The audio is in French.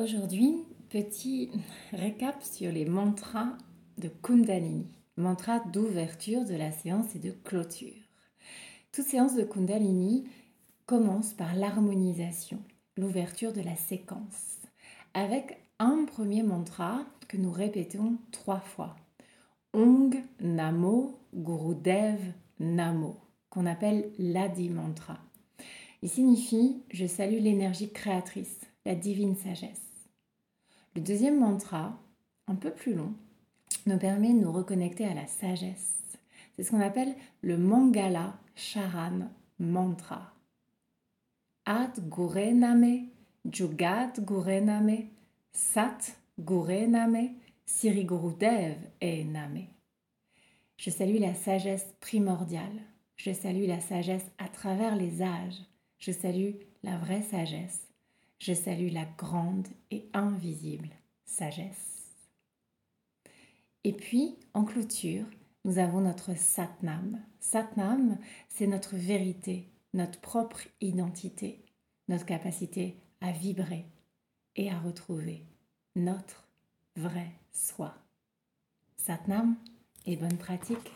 Aujourd'hui, petit récap sur les mantras de Kundalini, mantra d'ouverture de la séance et de clôture. Toute séance de Kundalini commence par l'harmonisation, l'ouverture de la séquence, avec un premier mantra que nous répétons trois fois. Ong Namo Gurudev Namo, qu'on appelle l'Adi Mantra. Il signifie Je salue l'énergie créatrice, la divine sagesse. Le deuxième mantra, un peu plus long, nous permet de nous reconnecter à la sagesse. C'est ce qu'on appelle le Mangala Charan Mantra. Ad Gurename, Jugat Gurename, Sat Gurename, Siri Gurudev et Name. Je salue la sagesse primordiale. Je salue la sagesse à travers les âges. Je salue la vraie sagesse. Je salue la grande et invisible sagesse. Et puis, en clôture, nous avons notre Satnam. Satnam, c'est notre vérité, notre propre identité, notre capacité à vibrer et à retrouver notre vrai soi. Satnam et bonne pratique.